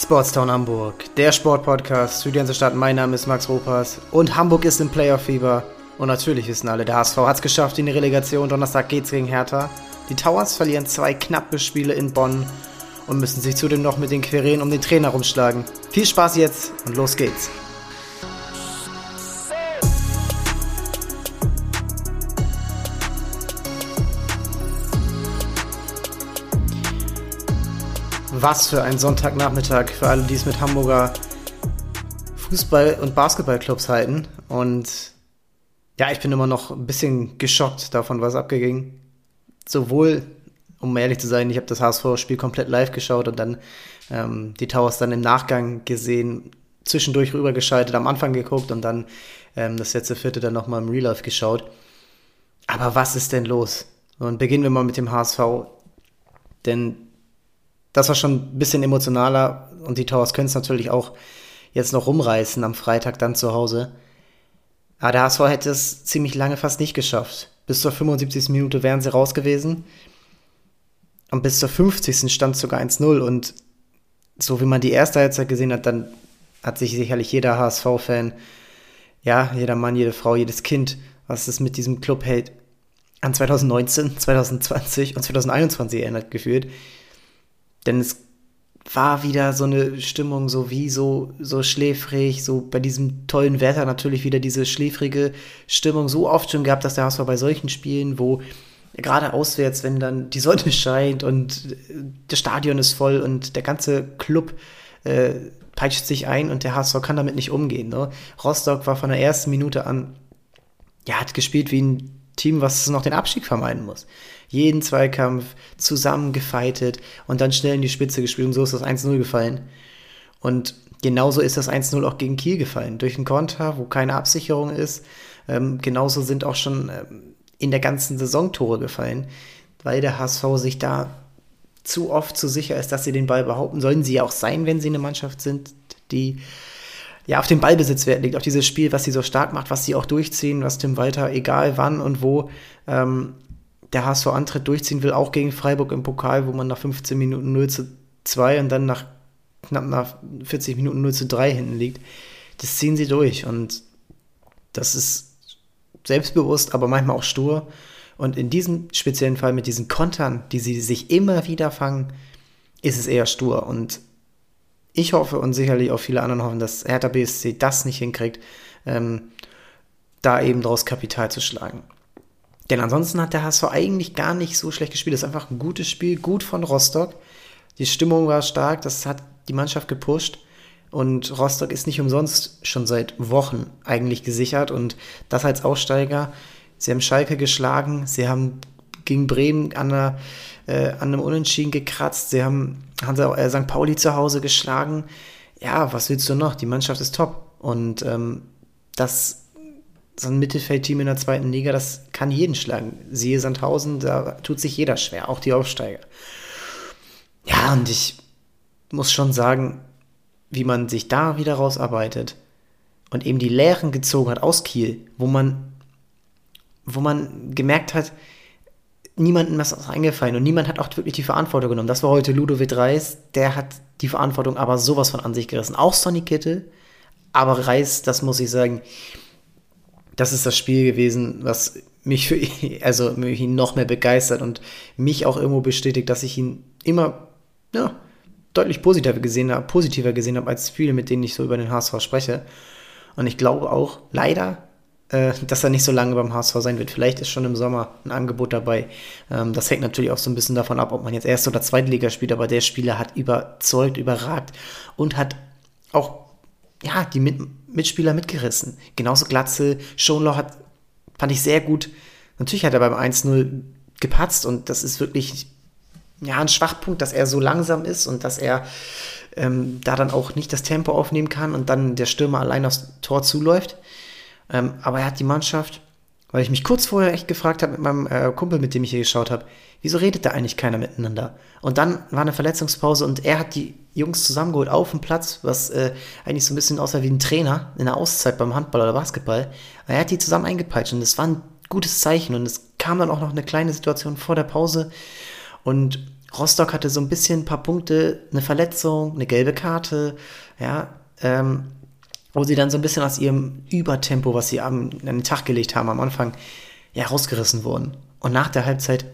Sportstown Hamburg, der Sportpodcast für die ganze Stadt. Mein Name ist Max Ropas und Hamburg ist im Playoff-Fieber. Und natürlich wissen alle, der HSV hat es geschafft in die Relegation. Donnerstag geht's gegen Hertha. Die Towers verlieren zwei knappe Spiele in Bonn und müssen sich zudem noch mit den Querelen um den Trainer rumschlagen. Viel Spaß jetzt und los geht's. Was für ein Sonntagnachmittag für alle, die es mit Hamburger Fußball- und Basketballclubs halten. Und ja, ich bin immer noch ein bisschen geschockt davon, was abging. Sowohl, um ehrlich zu sein, ich habe das HSV-Spiel komplett live geschaut und dann ähm, die Towers dann im Nachgang gesehen, zwischendurch rübergeschaltet, am Anfang geguckt und dann ähm, das letzte Vierte dann nochmal im Real Life geschaut. Aber was ist denn los? Und beginnen wir mal mit dem HSV. Denn das war schon ein bisschen emotionaler und die Towers können es natürlich auch jetzt noch rumreißen am Freitag dann zu Hause. Aber der HSV hätte es ziemlich lange fast nicht geschafft. Bis zur 75. Minute wären sie raus gewesen. Und bis zur 50. stand sogar 1-0. Und so wie man die erste Halbzeit gesehen hat, dann hat sich sicherlich jeder HSV-Fan, ja, jeder Mann, jede Frau, jedes Kind, was es mit diesem Club hält, an 2019, 2020 und 2021 erinnert gefühlt. Denn es war wieder so eine Stimmung, so wie so, so schläfrig, so bei diesem tollen Wetter natürlich wieder diese schläfrige Stimmung so oft schon gehabt, dass der HSV bei solchen Spielen, wo gerade auswärts, wenn dann die Sonne scheint und das Stadion ist voll und der ganze Club äh, peitscht sich ein und der HSV kann damit nicht umgehen. Ne? Rostock war von der ersten Minute an, ja, hat gespielt wie ein Team, was noch den Abstieg vermeiden muss jeden Zweikampf zusammengefeitet und dann schnell in die Spitze gespielt und so ist das 1-0 gefallen. Und genauso ist das 1-0 auch gegen Kiel gefallen. Durch einen Konter, wo keine Absicherung ist. Ähm, genauso sind auch schon ähm, in der ganzen Saison Tore gefallen, weil der HSV sich da zu oft zu sicher ist, dass sie den Ball behaupten. Sollen sie ja auch sein, wenn sie eine Mannschaft sind, die ja auf den Ballbesitz Wert legt, auf dieses Spiel, was sie so stark macht, was sie auch durchziehen, was Tim Walter, egal wann und wo, ähm, der HSV Antritt durchziehen will, auch gegen Freiburg im Pokal, wo man nach 15 Minuten 0 zu 2 und dann nach knapp nach 40 Minuten 0 zu 3 hinten liegt. Das ziehen sie durch und das ist selbstbewusst, aber manchmal auch stur. Und in diesem speziellen Fall mit diesen Kontern, die sie sich immer wieder fangen, ist es eher stur. Und ich hoffe und sicherlich auch viele anderen hoffen, dass Hertha BSC das nicht hinkriegt, ähm, da eben daraus Kapital zu schlagen. Denn ansonsten hat der HSV eigentlich gar nicht so schlecht gespielt. Das ist einfach ein gutes Spiel, gut von Rostock. Die Stimmung war stark, das hat die Mannschaft gepusht. Und Rostock ist nicht umsonst schon seit Wochen eigentlich gesichert und das als Aussteiger. Sie haben Schalke geschlagen, sie haben gegen Bremen an, einer, äh, an einem Unentschieden gekratzt, sie haben, haben äh, St. Pauli zu Hause geschlagen. Ja, was willst du noch? Die Mannschaft ist top. Und ähm, das so ein Mittelfeldteam in der zweiten Liga, das kann jeden schlagen. Siehe Sandhausen, da tut sich jeder schwer, auch die Aufsteiger. Ja, und ich muss schon sagen, wie man sich da wieder rausarbeitet und eben die Lehren gezogen hat aus Kiel, wo man, wo man gemerkt hat, niemandem ist eingefallen und niemand hat auch wirklich die Verantwortung genommen. Das war heute Ludovic Reis, der hat die Verantwortung aber sowas von an sich gerissen. Auch Sonny Kittel, aber Reis, das muss ich sagen, das ist das Spiel gewesen, was mich für ihn, also mich noch mehr begeistert und mich auch irgendwo bestätigt, dass ich ihn immer ja, deutlich positiver gesehen habe, positiver gesehen habe als viele, mit denen ich so über den HSV spreche. Und ich glaube auch leider, äh, dass er nicht so lange beim HSV sein wird. Vielleicht ist schon im Sommer ein Angebot dabei. Ähm, das hängt natürlich auch so ein bisschen davon ab, ob man jetzt erste oder zweite Liga spielt, aber der Spieler hat überzeugt, überragt und hat auch ja, die Mit Mitspieler mitgerissen. Genauso Glatze, Schonlau hat, fand ich sehr gut. Natürlich hat er beim 1-0 gepatzt und das ist wirklich ja, ein Schwachpunkt, dass er so langsam ist und dass er ähm, da dann auch nicht das Tempo aufnehmen kann und dann der Stürmer allein aufs Tor zuläuft. Ähm, aber er hat die Mannschaft weil ich mich kurz vorher echt gefragt habe mit meinem äh, Kumpel, mit dem ich hier geschaut habe, wieso redet da eigentlich keiner miteinander? Und dann war eine Verletzungspause und er hat die Jungs zusammengeholt auf dem Platz, was äh, eigentlich so ein bisschen aussah wie ein Trainer in der Auszeit beim Handball oder Basketball. Er hat die zusammen eingepeitscht und das war ein gutes Zeichen und es kam dann auch noch eine kleine Situation vor der Pause und Rostock hatte so ein bisschen ein paar Punkte, eine Verletzung, eine gelbe Karte, ja, ähm, wo sie dann so ein bisschen aus ihrem Übertempo, was sie an den Tag gelegt haben am Anfang, ja, rausgerissen wurden. Und nach der Halbzeit,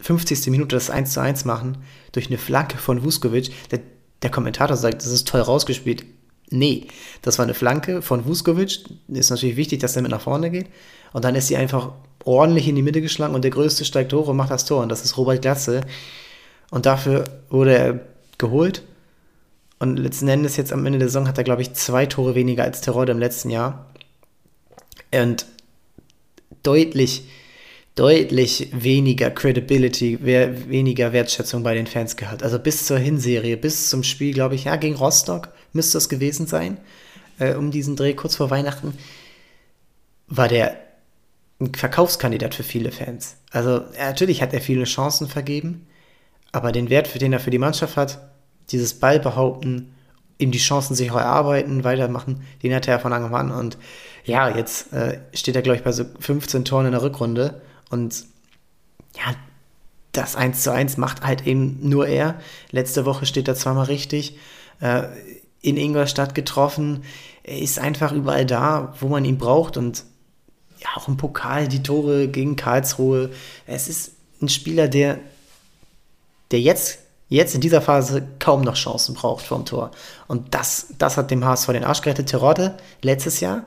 50. Minute, das 1 zu 1 machen, durch eine Flanke von Vuskovic, der, der Kommentator sagt, das ist toll rausgespielt. Nee, das war eine Flanke von Vuskovic. Ist natürlich wichtig, dass er mit nach vorne geht. Und dann ist sie einfach ordentlich in die Mitte geschlagen und der Größte steigt hoch und macht das Tor. Und das ist Robert Glatze. Und dafür wurde er geholt. Und letzten Endes jetzt am Ende der Saison hat er, glaube ich, zwei Tore weniger als Terode im letzten Jahr. Und deutlich, deutlich weniger Credibility, weniger Wertschätzung bei den Fans gehabt. Also bis zur Hinserie, bis zum Spiel, glaube ich, ja, gegen Rostock müsste das gewesen sein, äh, um diesen Dreh kurz vor Weihnachten, war der ein Verkaufskandidat für viele Fans. Also natürlich hat er viele Chancen vergeben, aber den Wert, für den er für die Mannschaft hat, dieses Ball behaupten, ihm die Chancen sich erarbeiten, weitermachen, den hat er von Anfang an. Und ja, jetzt äh, steht er, glaube ich, bei so 15 Toren in der Rückrunde. Und ja, das 1 zu 1 macht halt eben nur er. Letzte Woche steht er zweimal richtig. Äh, in Ingolstadt getroffen. Er ist einfach überall da, wo man ihn braucht und ja, auch im Pokal die Tore gegen Karlsruhe. Es ist ein Spieler, der, der jetzt, jetzt in dieser Phase kaum noch Chancen braucht vom Tor. Und das, das hat dem HSV den Arsch gerettet. Terodde letztes Jahr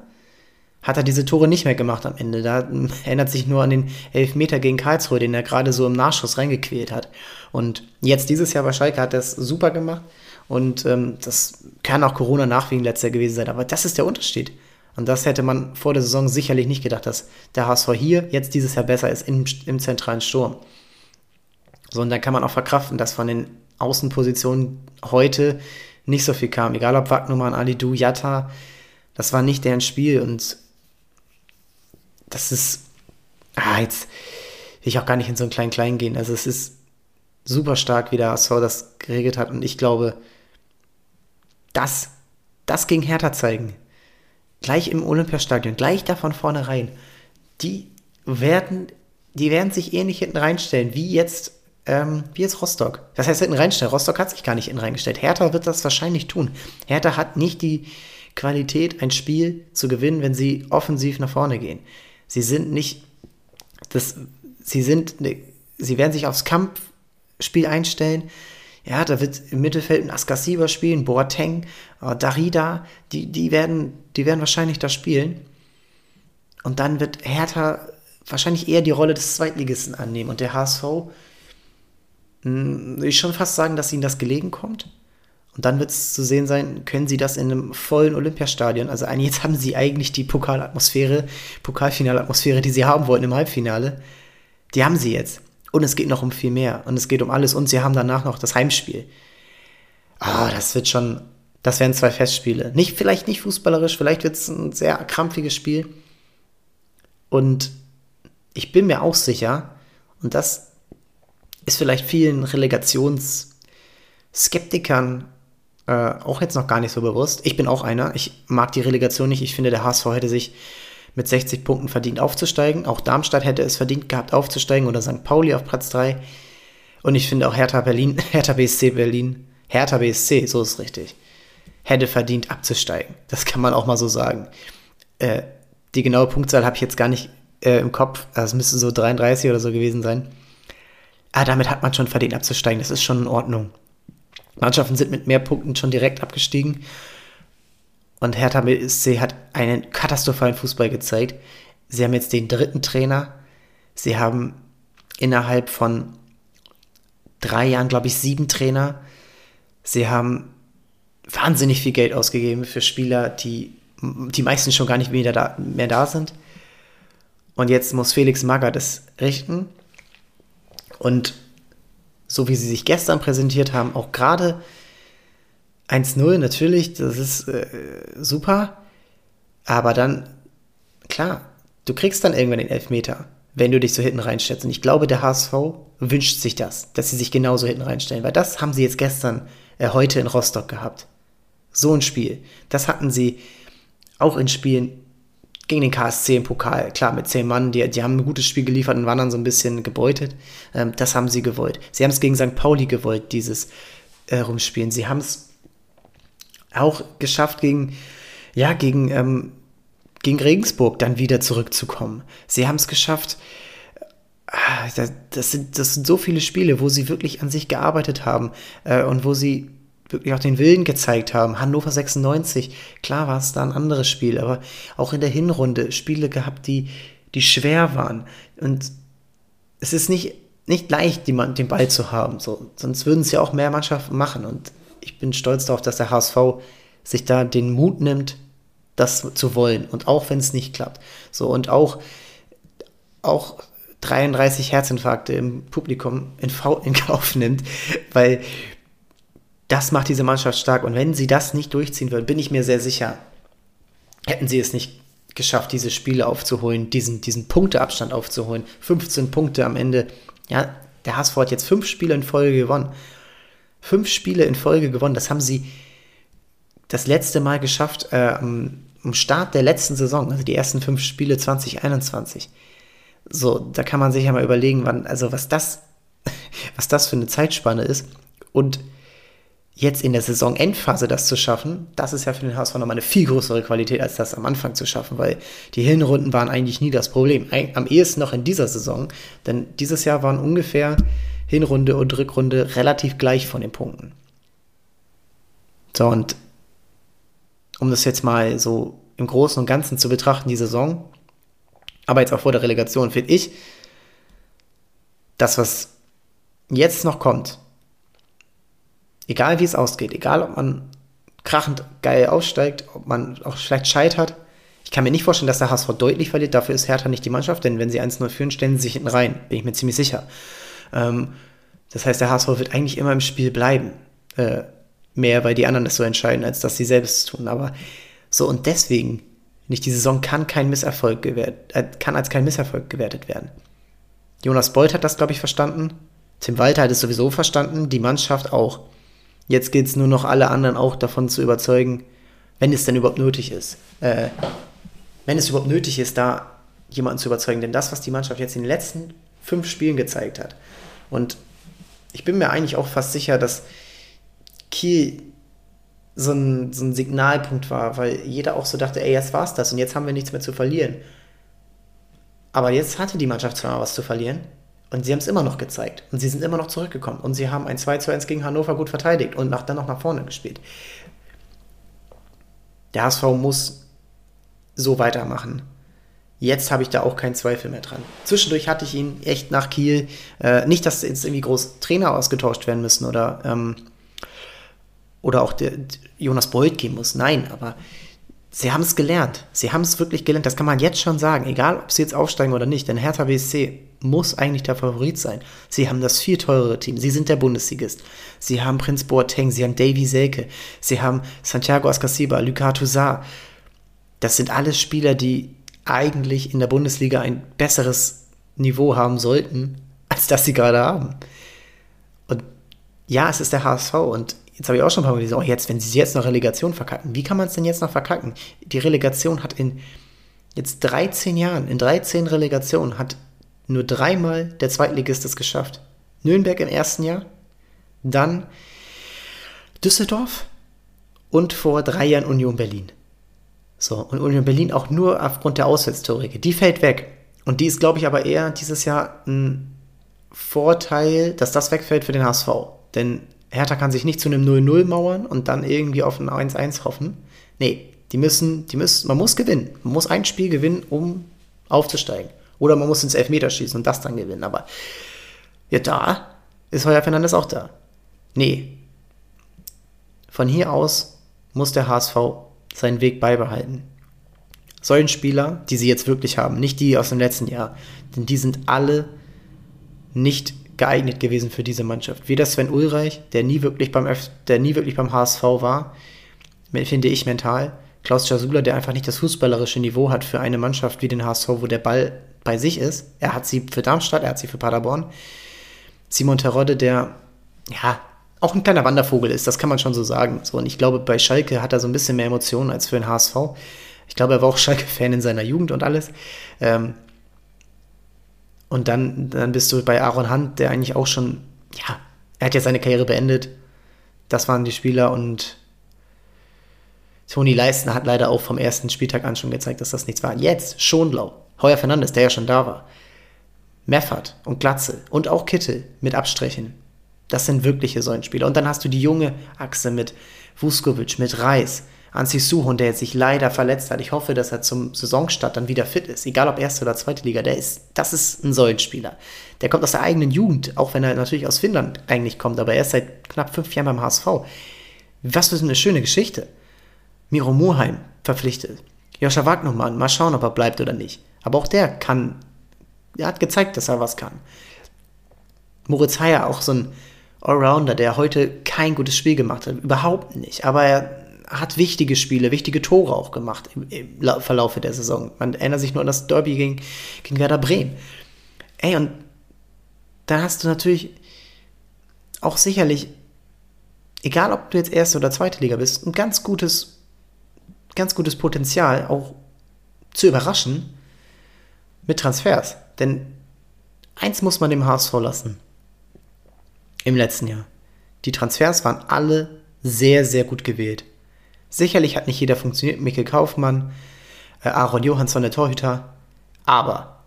hat er diese Tore nicht mehr gemacht am Ende. Da erinnert sich nur an den Elfmeter gegen Karlsruhe, den er gerade so im Nachschuss reingequält hat. Und jetzt dieses Jahr bei Schalke hat er es super gemacht. Und ähm, das kann auch Corona-Nachwehen letztes Jahr gewesen sein. Aber das ist der Unterschied. Und das hätte man vor der Saison sicherlich nicht gedacht, dass der HSV hier jetzt dieses Jahr besser ist im, im zentralen Sturm. So, und dann kann man auch verkraften, dass von den Außenpositionen heute nicht so viel kam. Egal ob Wagnumann, Alidu, Jatta, das war nicht deren Spiel. Und das ist. Ah, jetzt will ich auch gar nicht in so einen kleinen Klein gehen. Also, es ist super stark, wie der HSV das geregelt hat. Und ich glaube, das, das ging Hertha zeigen. Gleich im Olympiastadion, gleich da von vornherein. Die werden, die werden sich ähnlich hinten reinstellen, wie jetzt, ähm, wie jetzt Rostock. Das heißt hinten reinstellen. Rostock hat sich gar nicht hinten reingestellt. Hertha wird das wahrscheinlich tun. Hertha hat nicht die Qualität, ein Spiel zu gewinnen, wenn sie offensiv nach vorne gehen. Sie sind nicht, das, sie sind, ne, sie werden sich aufs Kampfspiel einstellen ja, da wird im Mittelfeld ein Askasiba spielen, Boateng, äh, Darida, die, die, werden, die werden wahrscheinlich da spielen. Und dann wird Hertha wahrscheinlich eher die Rolle des Zweitligisten annehmen. Und der HSV, mh, hm, ich schon fast sagen, dass ihnen das gelegen kommt. Und dann wird es zu sehen sein, können sie das in einem vollen Olympiastadion, also jetzt haben sie eigentlich die Pokalatmosphäre, Pokalfinalatmosphäre, die sie haben wollten im Halbfinale, die haben sie jetzt. Und es geht noch um viel mehr. Und es geht um alles. Und sie haben danach noch das Heimspiel. Ah, das wird schon, das werden zwei Festspiele. Nicht, vielleicht nicht fußballerisch, vielleicht wird es ein sehr krampfiges Spiel. Und ich bin mir auch sicher, und das ist vielleicht vielen Relegationsskeptikern äh, auch jetzt noch gar nicht so bewusst. Ich bin auch einer. Ich mag die Relegation nicht. Ich finde, der HSV hätte sich mit 60 Punkten verdient aufzusteigen. Auch Darmstadt hätte es verdient gehabt aufzusteigen oder St. Pauli auf Platz 3. Und ich finde auch Hertha Berlin, Hertha BSC Berlin, Hertha BSC, so ist richtig, hätte verdient abzusteigen. Das kann man auch mal so sagen. Äh, die genaue Punktzahl habe ich jetzt gar nicht äh, im Kopf. Also es müsste so 33 oder so gewesen sein. Aber damit hat man schon verdient abzusteigen. Das ist schon in Ordnung. Mannschaften sind mit mehr Punkten schon direkt abgestiegen. Und Hertha BSC hat einen katastrophalen Fußball gezeigt. Sie haben jetzt den dritten Trainer. Sie haben innerhalb von drei Jahren, glaube ich, sieben Trainer. Sie haben wahnsinnig viel Geld ausgegeben für Spieler, die die meisten schon gar nicht mehr da, mehr da sind. Und jetzt muss Felix Magath das richten. Und so wie sie sich gestern präsentiert haben, auch gerade 1-0 natürlich, das ist äh, super. Aber dann, klar, du kriegst dann irgendwann den Elfmeter, wenn du dich so hinten reinstellst. Und ich glaube, der HSV wünscht sich das, dass sie sich genauso hinten reinstellen, weil das haben sie jetzt gestern, äh, heute in Rostock gehabt. So ein Spiel. Das hatten sie auch in Spielen gegen den KSC im Pokal, klar, mit zehn Mann, die, die haben ein gutes Spiel geliefert und waren dann so ein bisschen gebeutet. Ähm, das haben sie gewollt. Sie haben es gegen St. Pauli gewollt, dieses äh, Rumspielen. Sie haben es auch geschafft, gegen, ja, gegen, ähm, gegen Regensburg dann wieder zurückzukommen. Sie haben es geschafft, ah, das, sind, das sind so viele Spiele, wo sie wirklich an sich gearbeitet haben äh, und wo sie wirklich auch den Willen gezeigt haben. Hannover 96, klar war es da ein anderes Spiel, aber auch in der Hinrunde Spiele gehabt, die, die schwer waren. Und es ist nicht, nicht leicht, die, den Ball zu haben. So. Sonst würden es ja auch mehr Mannschaften machen. Und ich bin stolz darauf, dass der HSV sich da den Mut nimmt, das zu wollen. Und auch wenn es nicht klappt. So, und auch, auch 33 Herzinfarkte im Publikum in, in Kauf nimmt, weil das macht diese Mannschaft stark. Und wenn sie das nicht durchziehen würden, bin ich mir sehr sicher, hätten sie es nicht geschafft, diese Spiele aufzuholen, diesen, diesen Punkteabstand aufzuholen. 15 Punkte am Ende. Ja, der HSV hat jetzt fünf Spiele in Folge gewonnen. Fünf Spiele in Folge gewonnen. Das haben sie das letzte Mal geschafft äh, am, am Start der letzten Saison, also die ersten fünf Spiele 2021. So, da kann man sich ja mal überlegen, wann, also was das, was das für eine Zeitspanne ist. Und jetzt in der Saisonendphase das zu schaffen, das ist ja für den HSV nochmal eine viel größere Qualität, als das am Anfang zu schaffen, weil die Hinrunden waren eigentlich nie das Problem. Am ehesten noch in dieser Saison, denn dieses Jahr waren ungefähr Hinrunde und Rückrunde relativ gleich von den Punkten. So, und um das jetzt mal so im Großen und Ganzen zu betrachten, die Saison, aber jetzt auch vor der Relegation, finde ich, das, was jetzt noch kommt, egal wie es ausgeht, egal ob man krachend geil aussteigt, ob man auch vielleicht scheitert, ich kann mir nicht vorstellen, dass der HSV deutlich verliert. Dafür ist Hertha nicht die Mannschaft, denn wenn sie 1-0 führen, stellen sie sich hinten rein. Bin ich mir ziemlich sicher. Ähm, das heißt, der HSV wird eigentlich immer im Spiel bleiben. Äh, mehr, weil die anderen das so entscheiden, als dass sie selbst tun. Aber so und deswegen, nicht die Saison kann kein Misserfolg gewährt, äh, kann als kein Misserfolg gewertet werden. Jonas Beuth hat das, glaube ich, verstanden. Tim Walter hat es sowieso verstanden, die Mannschaft auch. Jetzt geht es nur noch alle anderen auch davon zu überzeugen, wenn es denn überhaupt nötig ist. Äh, wenn es überhaupt nötig ist, da jemanden zu überzeugen. Denn das, was die Mannschaft jetzt in den letzten fünf Spielen gezeigt hat, und ich bin mir eigentlich auch fast sicher, dass Kiel so ein, so ein Signalpunkt war, weil jeder auch so dachte, ey, jetzt war's das und jetzt haben wir nichts mehr zu verlieren. Aber jetzt hatte die Mannschaft zwar was zu verlieren und sie haben es immer noch gezeigt. Und sie sind immer noch zurückgekommen. Und sie haben ein 2 zu 1 gegen Hannover gut verteidigt und nach, dann noch nach vorne gespielt. Der HSV muss so weitermachen. Jetzt habe ich da auch keinen Zweifel mehr dran. Zwischendurch hatte ich ihn echt nach Kiel. Äh, nicht, dass jetzt irgendwie groß Trainer ausgetauscht werden müssen oder, ähm, oder auch der, Jonas Beuth gehen muss. Nein, aber sie haben es gelernt. Sie haben es wirklich gelernt. Das kann man jetzt schon sagen. Egal, ob sie jetzt aufsteigen oder nicht. Denn Hertha BSC muss eigentlich der Favorit sein. Sie haben das viel teurere Team. Sie sind der Bundesligist. Sie haben Prinz Boateng, sie haben Davy Selke, sie haben Santiago Ascasiba, Lucas Toussaint. Das sind alles Spieler, die eigentlich in der Bundesliga ein besseres Niveau haben sollten, als das sie gerade haben. Und ja, es ist der HSV und jetzt habe ich auch schon ein paar Mal gesagt, oh, jetzt, wenn sie jetzt noch Relegation verkacken, wie kann man es denn jetzt noch verkacken? Die Relegation hat in jetzt 13 Jahren, in 13 Relegationen hat nur dreimal der Zweitligist es geschafft. Nürnberg im ersten Jahr, dann Düsseldorf und vor drei Jahren Union Berlin. So, und Union Berlin auch nur aufgrund der Auswärtstorregel. Die fällt weg. Und die ist, glaube ich, aber eher dieses Jahr ein Vorteil, dass das wegfällt für den HSV. Denn Hertha kann sich nicht zu einem 0-0 mauern und dann irgendwie auf ein 1-1 hoffen. Nee, die müssen, die müssen, man muss gewinnen. Man muss ein Spiel gewinnen, um aufzusteigen. Oder man muss ins Elfmeterschießen und das dann gewinnen. Aber ja, da ist Heuer Fernandes auch da. Nee. Von hier aus muss der HSV seinen Weg beibehalten. Solchen Spieler, die sie jetzt wirklich haben, nicht die aus dem letzten Jahr, denn die sind alle nicht geeignet gewesen für diese Mannschaft. Weder Sven Ulreich, der nie wirklich beim, F der nie wirklich beim HSV war, finde ich mental. Klaus Jasula, der einfach nicht das fußballerische Niveau hat für eine Mannschaft wie den HSV, wo der Ball bei sich ist. Er hat sie für Darmstadt, er hat sie für Paderborn. Simon Terodde, der ja auch ein kleiner Wandervogel ist, das kann man schon so sagen. So, und ich glaube, bei Schalke hat er so ein bisschen mehr Emotionen als für den HSV. Ich glaube, er war auch Schalke-Fan in seiner Jugend und alles. Ähm, und dann, dann bist du bei Aaron Hunt, der eigentlich auch schon, ja, er hat ja seine Karriere beendet. Das waren die Spieler und Toni Leisten hat leider auch vom ersten Spieltag an schon gezeigt, dass das nichts war. Jetzt Schonblau, Heuer Fernandes, der ja schon da war, Meffert und Glatze und auch Kittel mit Abstrichen. Das sind wirkliche Säulenspieler. Und dann hast du die junge Achse mit Vuskovic, mit Reis, Ansi Suhon, der jetzt sich leider verletzt hat. Ich hoffe, dass er zum Saisonstart dann wieder fit ist. Egal ob erste oder zweite Liga, der ist, das ist ein Säulenspieler. Der kommt aus der eigenen Jugend, auch wenn er natürlich aus Finnland eigentlich kommt, aber er ist seit knapp fünf Jahren beim HSV. Was für eine schöne Geschichte. Miro Moheim verpflichtet. Joscha Wagnermann, mal schauen, ob er bleibt oder nicht. Aber auch der kann, er hat gezeigt, dass er was kann. Moritz Heyer, auch so ein Allrounder, der heute kein gutes Spiel gemacht hat. Überhaupt nicht. Aber er hat wichtige Spiele, wichtige Tore auch gemacht im, im Verlaufe der Saison. Man erinnert sich nur an das Derby gegen, gegen Werder Bremen. Ey, und da hast du natürlich auch sicherlich, egal ob du jetzt erste oder zweite Liga bist, ein ganz gutes, ganz gutes Potenzial, auch zu überraschen mit Transfers. Denn eins muss man dem HSV lassen im letzten Jahr. Die Transfers waren alle sehr, sehr gut gewählt. Sicherlich hat nicht jeder funktioniert. Mikkel Kaufmann, äh, Aaron Johansson, der Torhüter. Aber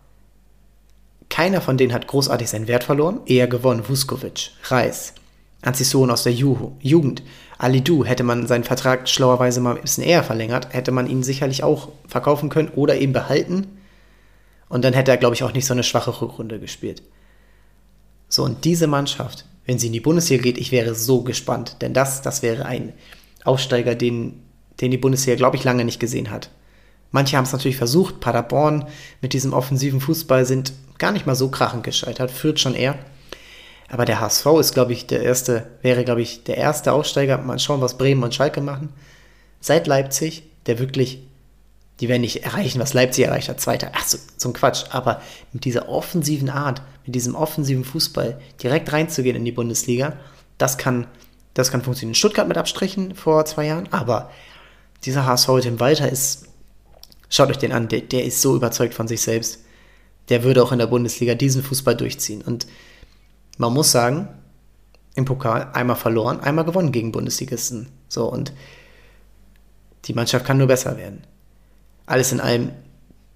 keiner von denen hat großartig seinen Wert verloren. Eher gewonnen. Vuskovic, Reis, Anzison aus der Juhu, Jugend. Alidu hätte man seinen Vertrag schlauerweise mal ein bisschen eher verlängert, hätte man ihn sicherlich auch verkaufen können oder eben behalten. Und dann hätte er, glaube ich, auch nicht so eine schwache Rückrunde gespielt. So, und diese Mannschaft wenn sie in die Bundesliga geht. Ich wäre so gespannt, denn das, das wäre ein Aufsteiger, den, den die Bundesliga, glaube ich, lange nicht gesehen hat. Manche haben es natürlich versucht. Paderborn mit diesem offensiven Fußball sind gar nicht mal so krachend gescheitert. Führt schon eher. Aber der HSV ist, glaube ich, der erste, wäre, glaube ich, der erste Aufsteiger. Mal schauen, was Bremen und Schalke machen. Seit Leipzig, der wirklich die werden nicht erreichen, was Leipzig erreicht hat, Zweiter. Ach, so, so ein Quatsch. Aber mit dieser offensiven Art, mit diesem offensiven Fußball direkt reinzugehen in die Bundesliga, das kann, das kann funktionieren. Stuttgart mit Abstrichen vor zwei Jahren, aber dieser HSV im Walter ist, schaut euch den an, der, der ist so überzeugt von sich selbst. Der würde auch in der Bundesliga diesen Fußball durchziehen. Und man muss sagen, im Pokal einmal verloren, einmal gewonnen gegen Bundesligisten. So, und die Mannschaft kann nur besser werden alles in allem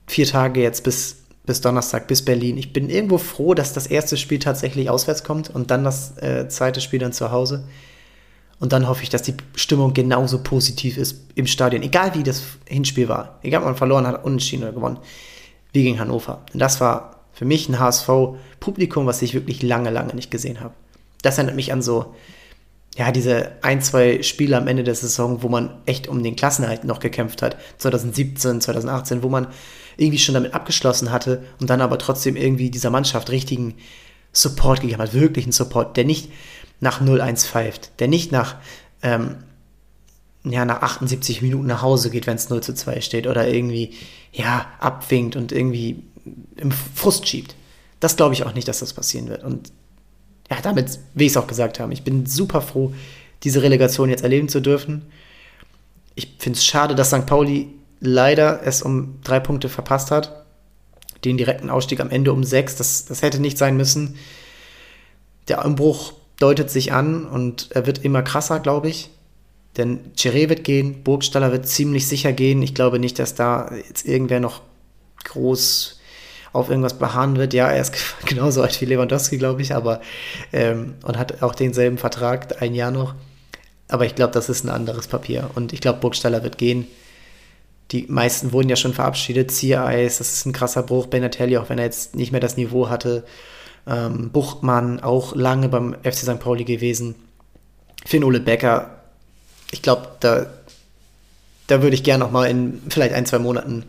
vier Tage jetzt bis, bis Donnerstag, bis Berlin. Ich bin irgendwo froh, dass das erste Spiel tatsächlich auswärts kommt und dann das äh, zweite Spiel dann zu Hause. Und dann hoffe ich, dass die Stimmung genauso positiv ist im Stadion, egal wie das Hinspiel war. Egal, ob man verloren hat, unentschieden oder gewonnen, wie gegen Hannover. Denn das war für mich ein HSV-Publikum, was ich wirklich lange, lange nicht gesehen habe. Das erinnert mich an so ja, diese ein, zwei Spiele am Ende der Saison, wo man echt um den Klassenerhalt noch gekämpft hat, 2017, 2018, wo man irgendwie schon damit abgeschlossen hatte und dann aber trotzdem irgendwie dieser Mannschaft richtigen Support gegeben hat, wirklichen Support, der nicht nach 0-1 pfeift, der nicht nach, ähm, ja, nach 78 Minuten nach Hause geht, wenn es 0 zu 2 steht oder irgendwie, ja, abwinkt und irgendwie im Frust schiebt. Das glaube ich auch nicht, dass das passieren wird. Und ja, damit will ich es auch gesagt haben. Ich bin super froh, diese Relegation jetzt erleben zu dürfen. Ich finde es schade, dass St. Pauli leider es um drei Punkte verpasst hat. Den direkten Ausstieg am Ende um sechs, das, das hätte nicht sein müssen. Der Umbruch deutet sich an und er wird immer krasser, glaube ich. Denn Chiré wird gehen, Burgstaller wird ziemlich sicher gehen. Ich glaube nicht, dass da jetzt irgendwer noch groß auf irgendwas beharren wird. Ja, er ist genauso alt wie Lewandowski, glaube ich, aber ähm, und hat auch denselben Vertrag, ein Jahr noch. Aber ich glaube, das ist ein anderes Papier. Und ich glaube, Burgstaller wird gehen. Die meisten wurden ja schon verabschiedet. Ziereis, das ist ein krasser Bruch. Benatelli, auch wenn er jetzt nicht mehr das Niveau hatte. Ähm, Buchmann, auch lange beim FC St. Pauli gewesen. Finn Ole Becker, ich glaube, da, da würde ich gerne noch mal in vielleicht ein, zwei Monaten,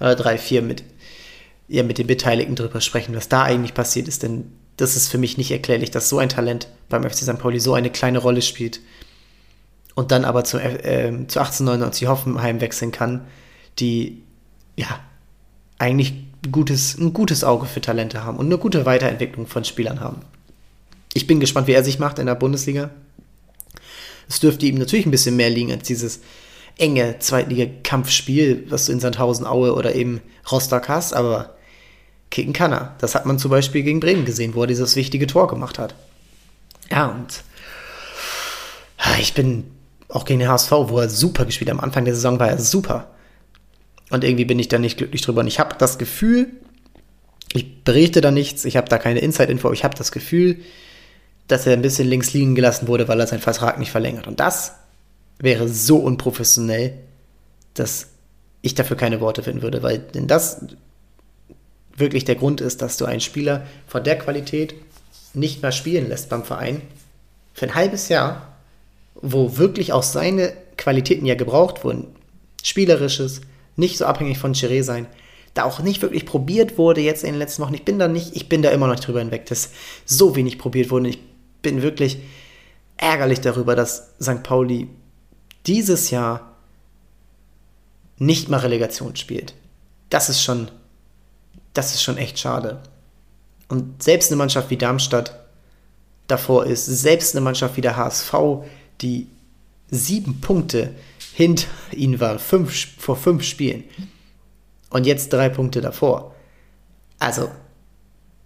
äh, drei, vier mit ja, mit den Beteiligten drüber sprechen, was da eigentlich passiert ist, denn das ist für mich nicht erklärlich, dass so ein Talent beim FC St. Pauli so eine kleine Rolle spielt und dann aber zu, äh, zu 1899 Hoffenheim wechseln kann, die ja eigentlich gutes, ein gutes Auge für Talente haben und eine gute Weiterentwicklung von Spielern haben. Ich bin gespannt, wie er sich macht in der Bundesliga. Es dürfte ihm natürlich ein bisschen mehr liegen als dieses enge Zweitliga-Kampfspiel, was du in Sandhausen, Aue oder eben Rostock hast, aber kicken kann er. Das hat man zum Beispiel gegen Bremen gesehen, wo er dieses wichtige Tor gemacht hat. Ja, und ich bin auch gegen den HSV, wo er super gespielt hat. Am Anfang der Saison war er super. Und irgendwie bin ich da nicht glücklich drüber. Und ich habe das Gefühl, ich berichte da nichts, ich habe da keine Inside-Info, ich habe das Gefühl, dass er ein bisschen links liegen gelassen wurde, weil er seinen Vertrag nicht verlängert. Und das wäre so unprofessionell, dass ich dafür keine Worte finden würde, weil denn das wirklich der Grund ist, dass du einen Spieler von der Qualität nicht mehr spielen lässt beim Verein für ein halbes Jahr, wo wirklich auch seine Qualitäten ja gebraucht wurden, spielerisches, nicht so abhängig von Chiré sein, da auch nicht wirklich probiert wurde jetzt in den letzten Wochen. Ich bin da nicht, ich bin da immer noch drüber hinweg, dass so wenig probiert wurde. Ich bin wirklich ärgerlich darüber, dass St. Pauli dieses Jahr nicht mal Relegation spielt. Das ist schon, das ist schon echt schade. Und selbst eine Mannschaft wie Darmstadt davor ist, selbst eine Mannschaft wie der HSV, die sieben Punkte hinter ihnen war, fünf, vor fünf Spielen. Und jetzt drei Punkte davor. Also,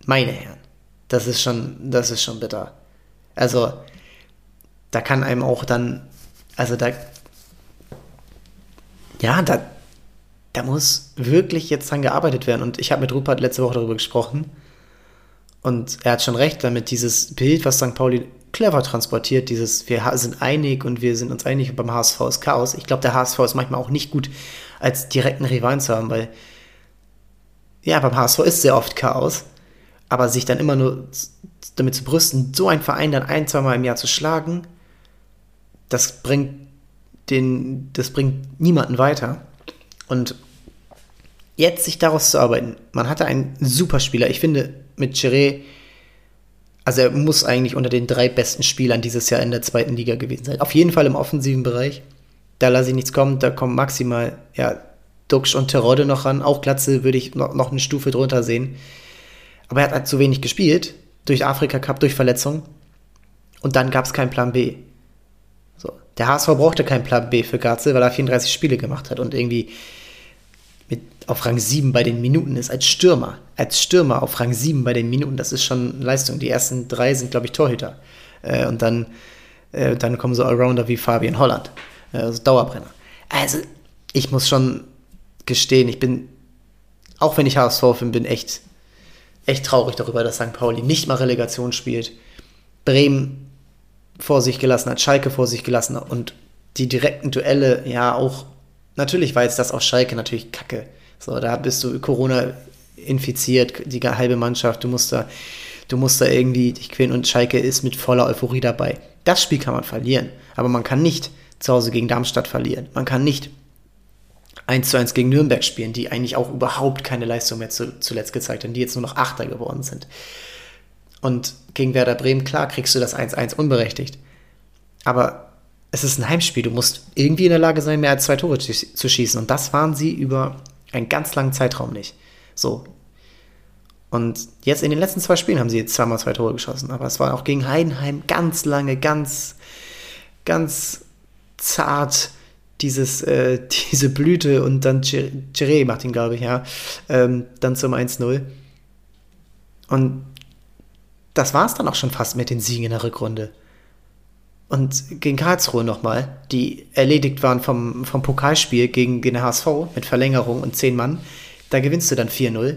meine Herren, das ist schon, das ist schon bitter. Also, da kann einem auch dann, also da, ja, da, da muss wirklich jetzt dran gearbeitet werden. Und ich habe mit Rupert letzte Woche darüber gesprochen. Und er hat schon recht damit, dieses Bild, was St. Pauli clever transportiert, dieses wir sind einig und wir sind uns einig und beim HSV ist Chaos. Ich glaube, der HSV ist manchmal auch nicht gut, als direkten Rivalen zu haben, weil ja, beim HSV ist sehr oft Chaos, aber sich dann immer nur damit zu brüsten, so einen Verein dann ein, zwei Mal im Jahr zu schlagen, das bringt den, das bringt niemanden weiter. Und jetzt sich daraus zu arbeiten, man hatte einen Superspieler, ich finde mit Chiré also er muss eigentlich unter den drei besten Spielern dieses Jahr in der zweiten Liga gewesen sein. Auf jeden Fall im offensiven Bereich. Da lasse ich nichts kommen. Da kommt maximal ja, Duxch und Terodde noch ran. Auch Glatze würde ich noch, noch eine Stufe drunter sehen. Aber er hat halt zu wenig gespielt. Durch Afrika Cup, durch Verletzung. Und dann gab es keinen Plan B. So. Der HSV brauchte keinen Plan B für Garzel, weil er 34 Spiele gemacht hat und irgendwie mit auf Rang 7 bei den Minuten ist als Stürmer. Als Stürmer auf Rang 7 bei den Minuten, das ist schon Leistung. Die ersten drei sind, glaube ich, Torhüter. Äh, und dann, äh, dann kommen so Allrounder wie Fabian Holland. Also Dauerbrenner. Also, ich muss schon gestehen, ich bin, auch wenn ich HSV-Fan bin, echt, echt traurig darüber, dass St. Pauli nicht mal Relegation spielt. Bremen vor sich gelassen hat, Schalke vor sich gelassen hat und die direkten Duelle ja auch natürlich war jetzt das auf Schalke natürlich kacke. So, da bist du Corona infiziert, die halbe Mannschaft, du musst da, du musst da irgendwie dich quälen und Schalke ist mit voller Euphorie dabei. Das Spiel kann man verlieren, aber man kann nicht zu Hause gegen Darmstadt verlieren. Man kann nicht 1 zu 1 gegen Nürnberg spielen, die eigentlich auch überhaupt keine Leistung mehr zu, zuletzt gezeigt haben, die jetzt nur noch Achter geworden sind. Und gegen Werder Bremen, klar, kriegst du das 1-1 unberechtigt. Aber es ist ein Heimspiel. Du musst irgendwie in der Lage sein, mehr als zwei Tore zu schießen. Und das waren sie über einen ganz langen Zeitraum nicht. So. Und jetzt in den letzten zwei Spielen haben sie jetzt zweimal zwei Tore geschossen. Aber es war auch gegen Heidenheim ganz lange, ganz, ganz zart dieses, äh, diese Blüte und dann Chiré macht ihn, glaube ich, ja, ähm, dann zum 1-0. Und das war es dann auch schon fast mit den Siegen in der Rückrunde und gegen Karlsruhe nochmal, die erledigt waren vom, vom Pokalspiel gegen den HSV mit Verlängerung und 10 Mann. Da gewinnst du dann 4-0.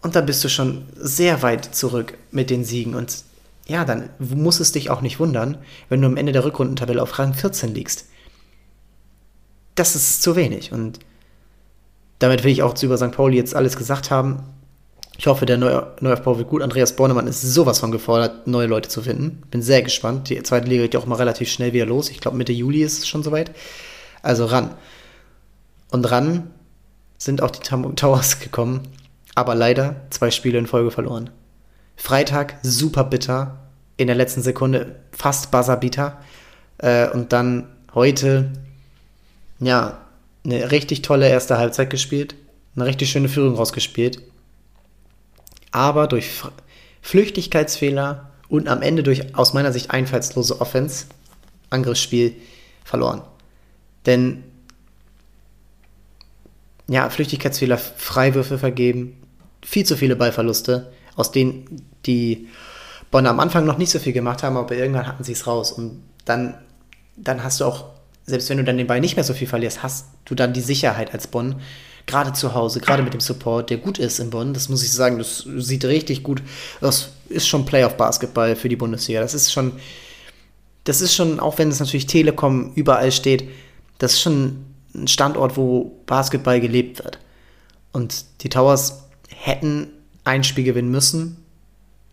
Und dann bist du schon sehr weit zurück mit den Siegen. Und ja, dann muss es dich auch nicht wundern, wenn du am Ende der Rückrundentabelle auf Rang 14 liegst. Das ist zu wenig. Und damit will ich auch zu über St. Pauli jetzt alles gesagt haben. Ich hoffe, der Neuaufbau wird gut. Andreas Bornemann ist sowas von gefordert, neue Leute zu finden. Bin sehr gespannt. Die zweite Liga geht ja auch mal relativ schnell wieder los. Ich glaube, Mitte Juli ist es schon soweit. Also ran. Und ran sind auch die Towers gekommen. Aber leider zwei Spiele in Folge verloren. Freitag super bitter. In der letzten Sekunde fast Buzzerbeater. Äh, und dann heute, ja, eine richtig tolle erste Halbzeit gespielt. Eine richtig schöne Führung rausgespielt aber durch Flüchtigkeitsfehler und am Ende durch aus meiner Sicht einfallslose Offense, Angriffsspiel verloren. Denn ja, Flüchtigkeitsfehler, Freiwürfe vergeben, viel zu viele Ballverluste, aus denen die Bonner am Anfang noch nicht so viel gemacht haben, aber irgendwann hatten sie es raus. Und dann, dann hast du auch, selbst wenn du dann den Ball nicht mehr so viel verlierst, hast du dann die Sicherheit als Bonn, gerade zu Hause, gerade mit dem Support, der gut ist in Bonn. Das muss ich sagen, das sieht richtig gut. Das ist schon Playoff-Basketball für die Bundesliga. Das ist schon, das ist schon, auch wenn es natürlich Telekom überall steht, das ist schon ein Standort, wo Basketball gelebt wird. Und die Towers hätten ein Spiel gewinnen müssen.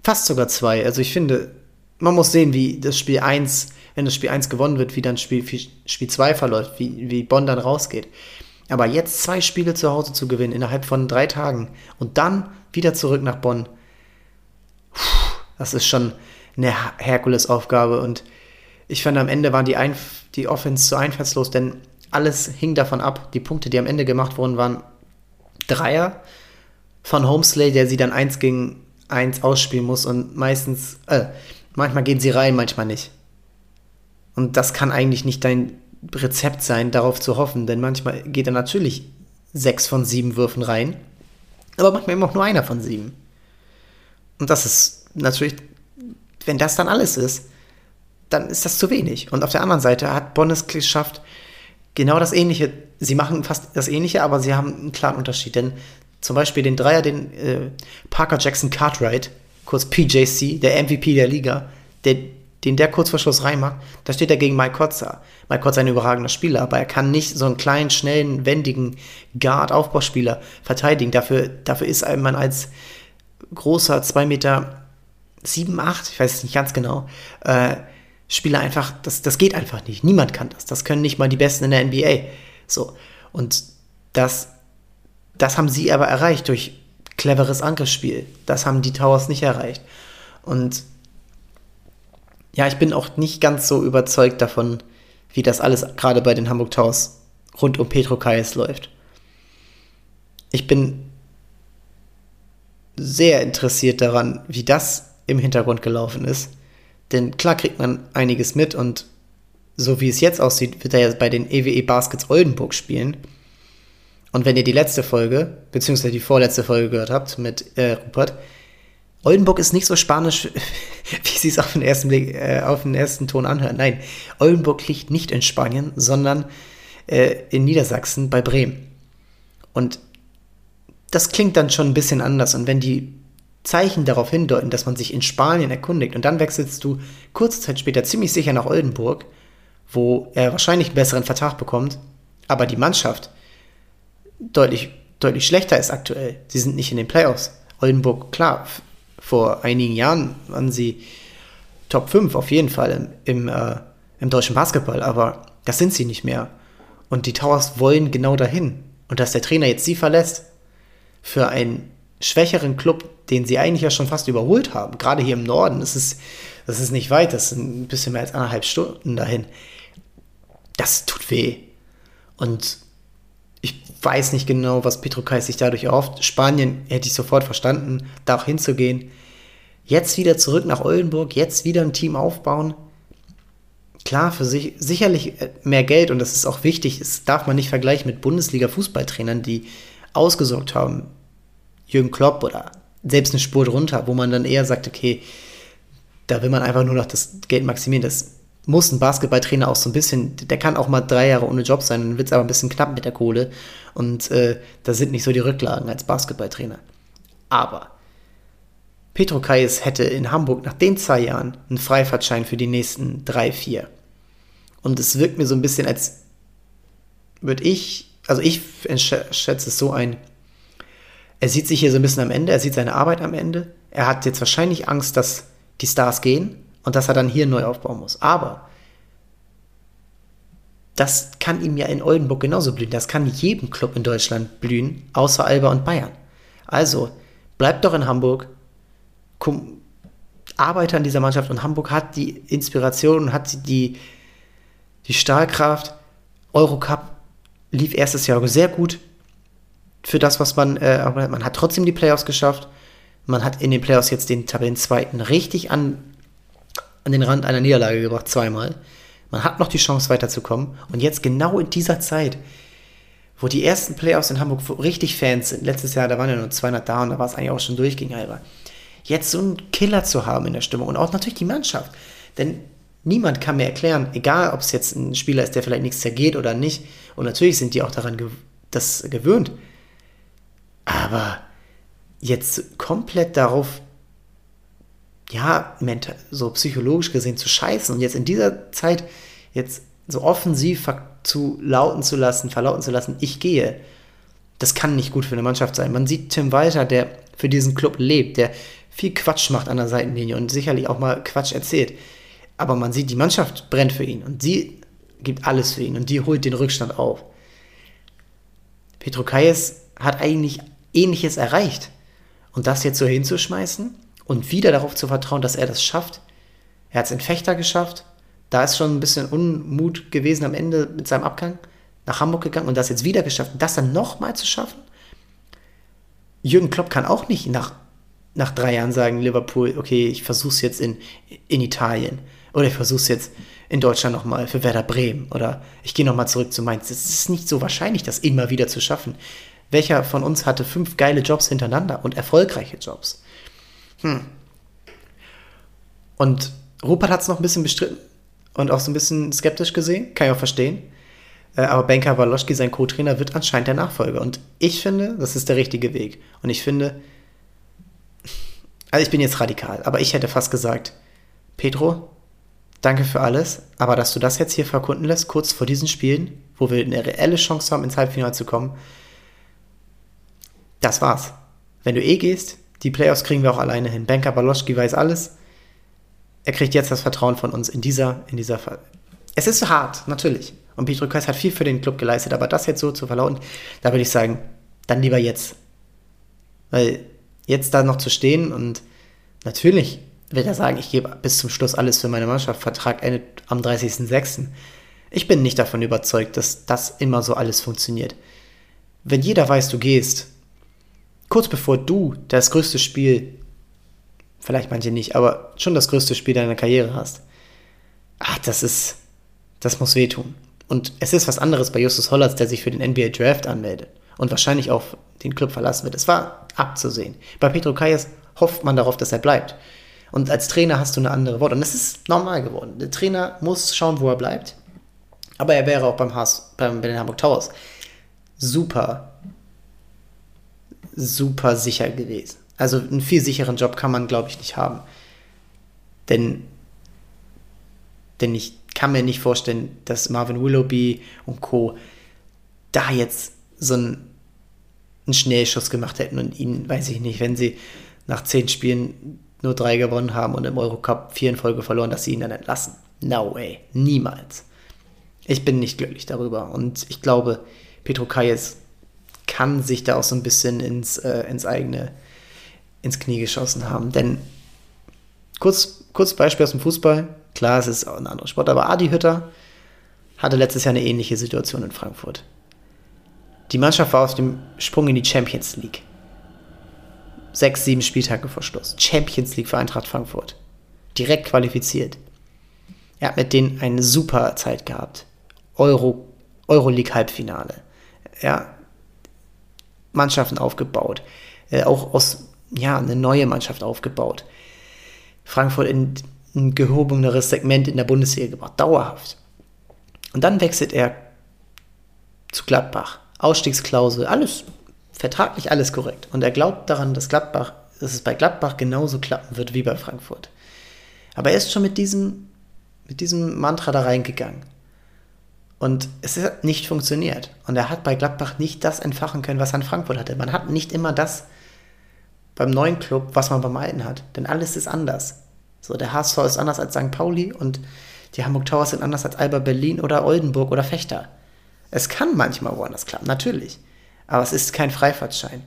Fast sogar zwei. Also ich finde, man muss sehen, wie das Spiel 1, wenn das Spiel 1 gewonnen wird, wie dann Spiel, Spiel 2 verläuft, wie, wie Bonn dann rausgeht. Aber jetzt zwei Spiele zu Hause zu gewinnen innerhalb von drei Tagen und dann wieder zurück nach Bonn, das ist schon eine Herkulesaufgabe. Und ich fand, am Ende waren die, Einf die Offense zu einfallslos, denn alles hing davon ab. Die Punkte, die am Ende gemacht wurden, waren Dreier von Homesley, der sie dann eins gegen eins ausspielen muss und meistens, äh, manchmal gehen sie rein, manchmal nicht. Und das kann eigentlich nicht dein Rezept sein, darauf zu hoffen, denn manchmal geht er natürlich sechs von sieben Würfen rein, aber manchmal immer auch nur einer von sieben. Und das ist natürlich, wenn das dann alles ist, dann ist das zu wenig. Und auf der anderen Seite hat Bonn es geschafft, genau das Ähnliche. Sie machen fast das Ähnliche, aber sie haben einen klaren Unterschied. Denn zum Beispiel den Dreier, den äh, Parker Jackson Cartwright, kurz PJC, der MVP der Liga, der, den der kurz vor Schluss reinmacht, da steht er gegen Mike Kotzer. Mike Kotzer ist ein überragender Spieler, aber er kann nicht so einen kleinen, schnellen, wendigen Guard-Aufbauspieler verteidigen. Dafür, dafür ist man als großer 2 Meter 7, 8, ich weiß es nicht ganz genau, äh, Spieler einfach, das, das geht einfach nicht. Niemand kann das. Das können nicht mal die Besten in der NBA. So. Und das, das haben sie aber erreicht durch cleveres Angriffsspiel. Das haben die Towers nicht erreicht. Und ja, ich bin auch nicht ganz so überzeugt davon, wie das alles gerade bei den Hamburg Towers rund um Petro Kais läuft. Ich bin sehr interessiert daran, wie das im Hintergrund gelaufen ist. Denn klar kriegt man einiges mit und so wie es jetzt aussieht, wird er ja bei den EWE e Baskets Oldenburg spielen. Und wenn ihr die letzte Folge, beziehungsweise die vorletzte Folge gehört habt mit äh, Rupert, Oldenburg ist nicht so spanisch, wie sie es auf den, ersten Blick, äh, auf den ersten Ton anhört. Nein, Oldenburg liegt nicht in Spanien, sondern äh, in Niedersachsen bei Bremen. Und das klingt dann schon ein bisschen anders. Und wenn die Zeichen darauf hindeuten, dass man sich in Spanien erkundigt und dann wechselst du kurze Zeit später ziemlich sicher nach Oldenburg, wo er wahrscheinlich einen besseren Vertrag bekommt, aber die Mannschaft deutlich, deutlich schlechter ist aktuell. Sie sind nicht in den Playoffs. Oldenburg, klar, vor einigen Jahren waren sie Top 5 auf jeden Fall im, im, äh, im deutschen Basketball, aber das sind sie nicht mehr. Und die Towers wollen genau dahin. Und dass der Trainer jetzt sie verlässt für einen schwächeren Club, den sie eigentlich ja schon fast überholt haben. Gerade hier im Norden, das ist, das ist nicht weit, das sind ein bisschen mehr als anderthalb Stunden dahin. Das tut weh. Und ich weiß nicht genau, was Petro Kais sich dadurch erhofft. Spanien hätte ich sofort verstanden, da auch hinzugehen. Jetzt wieder zurück nach Oldenburg, jetzt wieder ein Team aufbauen. Klar, für sich sicherlich mehr Geld und das ist auch wichtig. Das darf man nicht vergleichen mit Bundesliga-Fußballtrainern, die ausgesorgt haben. Jürgen Klopp oder selbst eine Spur drunter, wo man dann eher sagt, okay, da will man einfach nur noch das Geld maximieren. Das muss ein Basketballtrainer auch so ein bisschen, der kann auch mal drei Jahre ohne Job sein, dann wird es aber ein bisschen knapp mit der Kohle. Und äh, da sind nicht so die Rücklagen als Basketballtrainer. Aber Petro Kais hätte in Hamburg nach den zwei Jahren einen Freifahrtschein für die nächsten drei, vier. Und es wirkt mir so ein bisschen, als würde ich, also ich schätze es so ein, er sieht sich hier so ein bisschen am Ende, er sieht seine Arbeit am Ende. Er hat jetzt wahrscheinlich Angst, dass die Stars gehen und dass er dann hier neu aufbauen muss. Aber das kann ihm ja in Oldenburg genauso blühen. Das kann jedem Club in Deutschland blühen, außer Alba und Bayern. Also, bleibt doch in Hamburg, komm, arbeite an dieser Mannschaft und Hamburg hat die Inspiration, hat die, die Stahlkraft. Eurocup lief erstes Jahr sehr gut für das, was man, äh, man hat trotzdem die Playoffs geschafft. Man hat in den Playoffs jetzt den Tabellenzweiten richtig an, an den Rand einer Niederlage gebracht, zweimal. Man hat noch die Chance weiterzukommen. Und jetzt genau in dieser Zeit, wo die ersten Playoffs in Hamburg richtig Fans sind. Letztes Jahr, da waren ja nur 200 da und da war es eigentlich auch schon durch gegen Alba. Jetzt so einen Killer zu haben in der Stimmung und auch natürlich die Mannschaft. Denn niemand kann mir erklären, egal ob es jetzt ein Spieler ist, der vielleicht nichts zergeht oder nicht, und natürlich sind die auch daran gew das gewöhnt, aber jetzt komplett darauf, ja, mental, so psychologisch gesehen zu scheißen und jetzt in dieser Zeit jetzt so offensiv zu lauten zu lassen, verlauten zu lassen, ich gehe, das kann nicht gut für eine Mannschaft sein. Man sieht Tim Walter, der für diesen Club lebt, der viel Quatsch macht an der Seitenlinie und sicherlich auch mal Quatsch erzählt. Aber man sieht, die Mannschaft brennt für ihn und sie gibt alles für ihn und die holt den Rückstand auf. Petro Kayes hat eigentlich Ähnliches erreicht. Und das jetzt so hinzuschmeißen und wieder darauf zu vertrauen, dass er das schafft. Er hat es in Fechter geschafft. Da ist schon ein bisschen Unmut gewesen am Ende mit seinem Abgang. Nach Hamburg gegangen und das jetzt wieder geschafft. Das dann nochmal zu schaffen? Jürgen Klopp kann auch nicht nach, nach drei Jahren sagen, Liverpool, okay, ich versuch's jetzt in, in Italien. Oder ich versuch's jetzt in Deutschland nochmal für Werder Bremen. Oder ich gehe nochmal zurück zu Mainz. Es ist nicht so wahrscheinlich, das immer wieder zu schaffen. Welcher von uns hatte fünf geile Jobs hintereinander und erfolgreiche Jobs? Hm. Und Rupert hat es noch ein bisschen bestritten und auch so ein bisschen skeptisch gesehen, kann ich auch verstehen. Äh, aber Benka Waloschki, sein Co-Trainer, wird anscheinend der Nachfolger. Und ich finde, das ist der richtige Weg. Und ich finde, also ich bin jetzt radikal, aber ich hätte fast gesagt, Pedro, danke für alles, aber dass du das jetzt hier verkunden lässt, kurz vor diesen Spielen, wo wir eine reelle Chance haben, ins Halbfinale zu kommen, das war's. Wenn du eh gehst, die Playoffs kriegen wir auch alleine hin. Benka Baloschki weiß alles. Er kriegt jetzt das Vertrauen von uns in dieser, in dieser Fall. Es ist hart, natürlich. Und Petro Kais hat viel für den Club geleistet, aber das jetzt so zu verlauten, da würde ich sagen, dann lieber jetzt. Weil jetzt da noch zu stehen und natürlich will er sagen, ich gebe bis zum Schluss alles für meine Mannschaft, Vertrag endet am 30.06. Ich bin nicht davon überzeugt, dass das immer so alles funktioniert. Wenn jeder weiß, du gehst, kurz bevor du das größte Spiel, vielleicht manche nicht, aber schon das größte Spiel deiner Karriere hast. Ach, das ist, das muss wehtun. Und es ist was anderes bei Justus Hollatz, der sich für den NBA Draft anmeldet und wahrscheinlich auch den Club verlassen wird. Es war abzusehen. Bei Petro Kayas hofft man darauf, dass er bleibt. Und als Trainer hast du eine andere Worte. Und es ist normal geworden. Der Trainer muss schauen, wo er bleibt. Aber er wäre auch beim Haas, beim, bei den Hamburg Towers super super sicher gewesen. Also einen viel sicheren Job kann man, glaube ich, nicht haben. Denn, denn ich kann mir nicht vorstellen, dass Marvin Willoughby und Co. da jetzt so einen, einen Schnellschuss gemacht hätten und ihnen, weiß ich nicht, wenn sie nach zehn Spielen nur drei gewonnen haben und im Eurocup vier in Folge verloren, dass sie ihn dann entlassen. No way. Niemals. Ich bin nicht glücklich darüber. Und ich glaube, Petro Kayes kann sich da auch so ein bisschen ins, äh, ins eigene, ins Knie geschossen haben. Denn kurz, kurz Beispiel aus dem Fußball, klar, es ist auch ein anderer Sport, aber Adi Hütter hatte letztes Jahr eine ähnliche Situation in Frankfurt. Die Mannschaft war auf dem Sprung in die Champions League. Sechs, sieben Spieltage vor Schluss. Champions League für Eintracht Frankfurt. Direkt qualifiziert. Er hat mit denen eine super Zeit gehabt. Euro, Euroleague-Halbfinale. Ja, Mannschaften aufgebaut. Äh, auch aus, ja, eine neue Mannschaft aufgebaut. Frankfurt in ein gehobeneres Segment in der Bundesliga gebracht. Dauerhaft. Und dann wechselt er zu Gladbach. Ausstiegsklausel, alles vertraglich alles korrekt. Und er glaubt daran, dass Gladbach, dass es bei Gladbach genauso klappen wird wie bei Frankfurt. Aber er ist schon mit diesem, mit diesem Mantra da reingegangen. Und es hat nicht funktioniert. Und er hat bei Gladbach nicht das entfachen können, was er in Frankfurt hatte. Man hat nicht immer das beim neuen Club, was man beim alten hat. Denn alles ist anders. So, der HSV ist anders als St. Pauli und die Hamburg Towers sind anders als Alba Berlin oder Oldenburg oder Fechter. Es kann manchmal woanders klappen, natürlich. Aber es ist kein Freifahrtschein.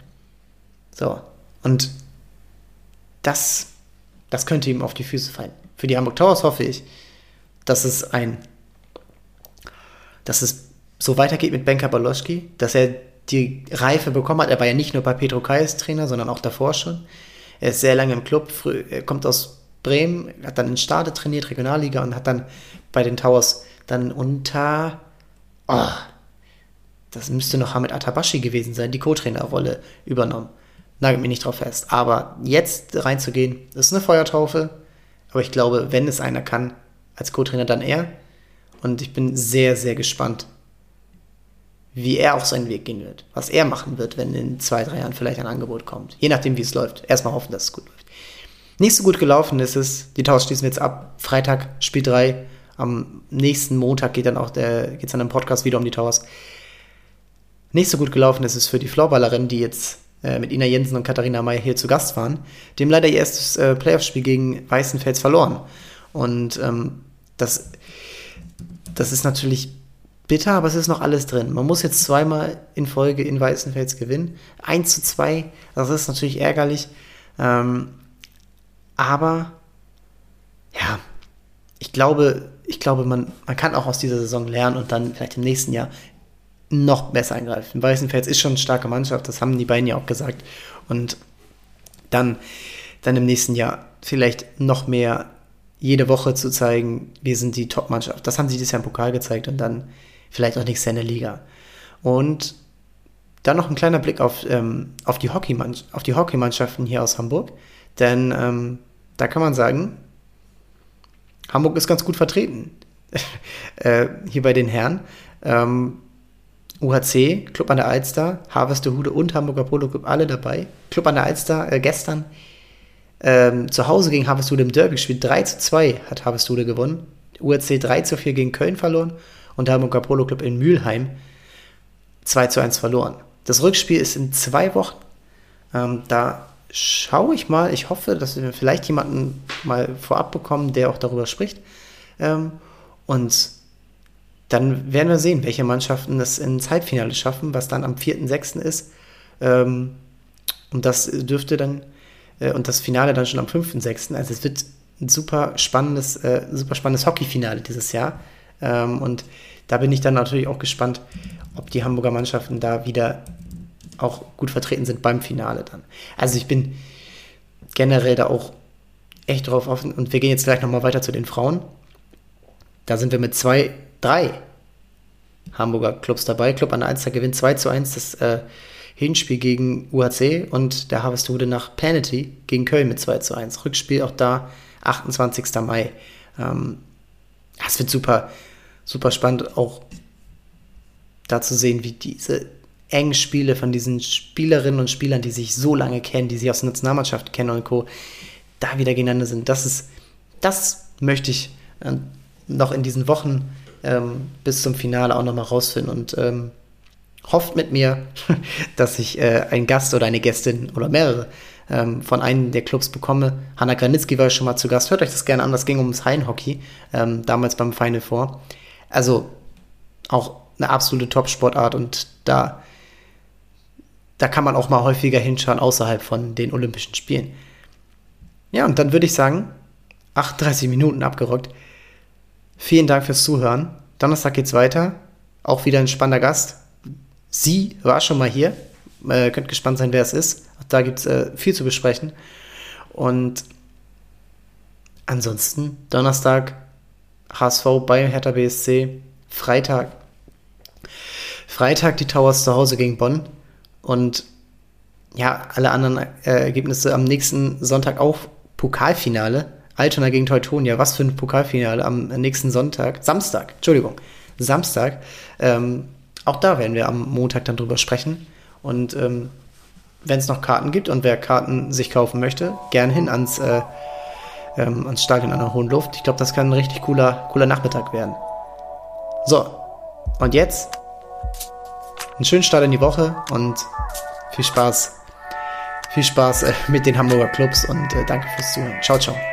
So. Und das, das könnte ihm auf die Füße fallen. Für die Hamburg Towers hoffe ich, dass es ein dass es so weitergeht mit Benka Baloschki, dass er die Reife bekommen hat. Er war ja nicht nur bei Petro Kais Trainer, sondern auch davor schon. Er ist sehr lange im Club, früh, er kommt aus Bremen, hat dann in Stade trainiert, Regionalliga und hat dann bei den Towers dann unter oh, das müsste noch Hamid Atabashi gewesen sein, die Co-Trainerrolle übernommen. Nagelt mich nicht drauf fest. Aber jetzt reinzugehen, ist eine Feuertaufe. Aber ich glaube, wenn es einer kann, als Co-Trainer, dann er. Und ich bin sehr, sehr gespannt, wie er auf seinen Weg gehen wird. Was er machen wird, wenn in zwei, drei Jahren vielleicht ein Angebot kommt. Je nachdem, wie es läuft. Erstmal hoffen, dass es gut läuft. Nicht so gut gelaufen ist es. Die Tausch schließen wir jetzt ab. Freitag, Spiel 3. Am nächsten Montag geht dann auch der, geht's dann im Podcast wieder um die Towers. Nicht so gut gelaufen ist es für die Floorballerinnen, die jetzt äh, mit Ina Jensen und Katharina May hier zu Gast waren, dem leider ihr erstes äh, Playoff-Spiel gegen Weißenfels verloren. Und ähm, das, das ist natürlich bitter, aber es ist noch alles drin. Man muss jetzt zweimal in Folge in Weißenfels gewinnen. 1 zu 2, das ist natürlich ärgerlich. Ähm, aber ja, ich glaube, ich glaube, man, man kann auch aus dieser Saison lernen und dann vielleicht im nächsten Jahr noch besser eingreifen. Weißenfels ist schon eine starke Mannschaft, das haben die beiden ja auch gesagt. Und dann, dann im nächsten Jahr vielleicht noch mehr jede Woche zu zeigen, wir sind die Top-Mannschaft. Das haben sie dieses Jahr im Pokal gezeigt und dann vielleicht auch nächstes Jahr in der Liga. Und dann noch ein kleiner Blick auf, ähm, auf, die, Hockeymannschaften hier aus Hamburg. Denn ähm, da kann man sagen, Hamburg ist ganz gut vertreten. äh, hier bei den Herren. Ähm, UHC, Club an der Alster, Harvesterhude und Hamburger Polo Club alle dabei. Club an der Alster äh, gestern ähm, zu Hause gegen Harvesterhude im Derby gespielt. 3 zu 2 hat Harvesterhude gewonnen. UHC 3 zu 4 gegen Köln verloren und der Hamburger Polo Club in Mülheim 2 zu 1 verloren. Das Rückspiel ist in zwei Wochen. Ähm, da schaue ich mal. Ich hoffe, dass wir vielleicht jemanden mal vorab bekommen, der auch darüber spricht. Ähm, und dann werden wir sehen, welche Mannschaften das ins Halbfinale schaffen, was dann am 4.6. ist. Ähm, und das dürfte dann, und das Finale dann schon am 5.6. Also es wird ein super spannendes, äh, super spannendes Hockeyfinale dieses Jahr. Ähm, und da bin ich dann natürlich auch gespannt, ob die Hamburger Mannschaften da wieder auch gut vertreten sind beim Finale dann. Also ich bin generell da auch echt drauf offen. Und wir gehen jetzt gleich nochmal weiter zu den Frauen. Da sind wir mit zwei drei Hamburger Clubs dabei. Club an der Alster gewinnt 2 zu 1 das äh, Hinspiel gegen UHC und der Harvestude nach Penalty gegen Köln mit 2 zu 1. Rückspiel auch da 28. Mai. Ähm, es wird super, super spannend, auch da zu sehen, wie diese engen Spiele von diesen Spielerinnen und Spielern, die sich so lange kennen, die sich aus der Nationalmannschaft kennen und Co., da wieder gegeneinander sind. Das ist, das möchte ich äh, noch in diesen Wochen ähm, bis zum Finale auch nochmal rausfinden und ähm, hofft mit mir, dass ich äh, einen Gast oder eine Gästin oder mehrere ähm, von einem der Clubs bekomme. Hanna Granitzky war schon mal zu Gast. Hört euch das gerne an. Das ging ums Hallenhockey, ähm, damals beim Final Four. Also auch eine absolute Top-Sportart und da, da kann man auch mal häufiger hinschauen außerhalb von den Olympischen Spielen. Ja, und dann würde ich sagen, 38 Minuten abgerockt. Vielen Dank fürs Zuhören. Donnerstag geht's weiter. Auch wieder ein spannender Gast. Sie war schon mal hier. Äh, könnt gespannt sein, wer es ist. Da gibt es äh, viel zu besprechen. Und ansonsten Donnerstag HSV bei Hertha BSC. Freitag. Freitag die Towers zu Hause gegen Bonn. Und ja, alle anderen äh, Ergebnisse am nächsten Sonntag auch Pokalfinale. Altona gegen Teutonia, was für ein Pokalfinale am nächsten Sonntag, Samstag, Entschuldigung, Samstag. Ähm, auch da werden wir am Montag dann drüber sprechen. Und ähm, wenn es noch Karten gibt und wer Karten sich kaufen möchte, gern hin ans, äh, ähm, ans Stadion an der Hohen Luft. Ich glaube, das kann ein richtig cooler, cooler Nachmittag werden. So, und jetzt einen schönen Start in die Woche und viel Spaß. Viel Spaß äh, mit den Hamburger Clubs und äh, danke fürs Zuhören. Ciao, ciao.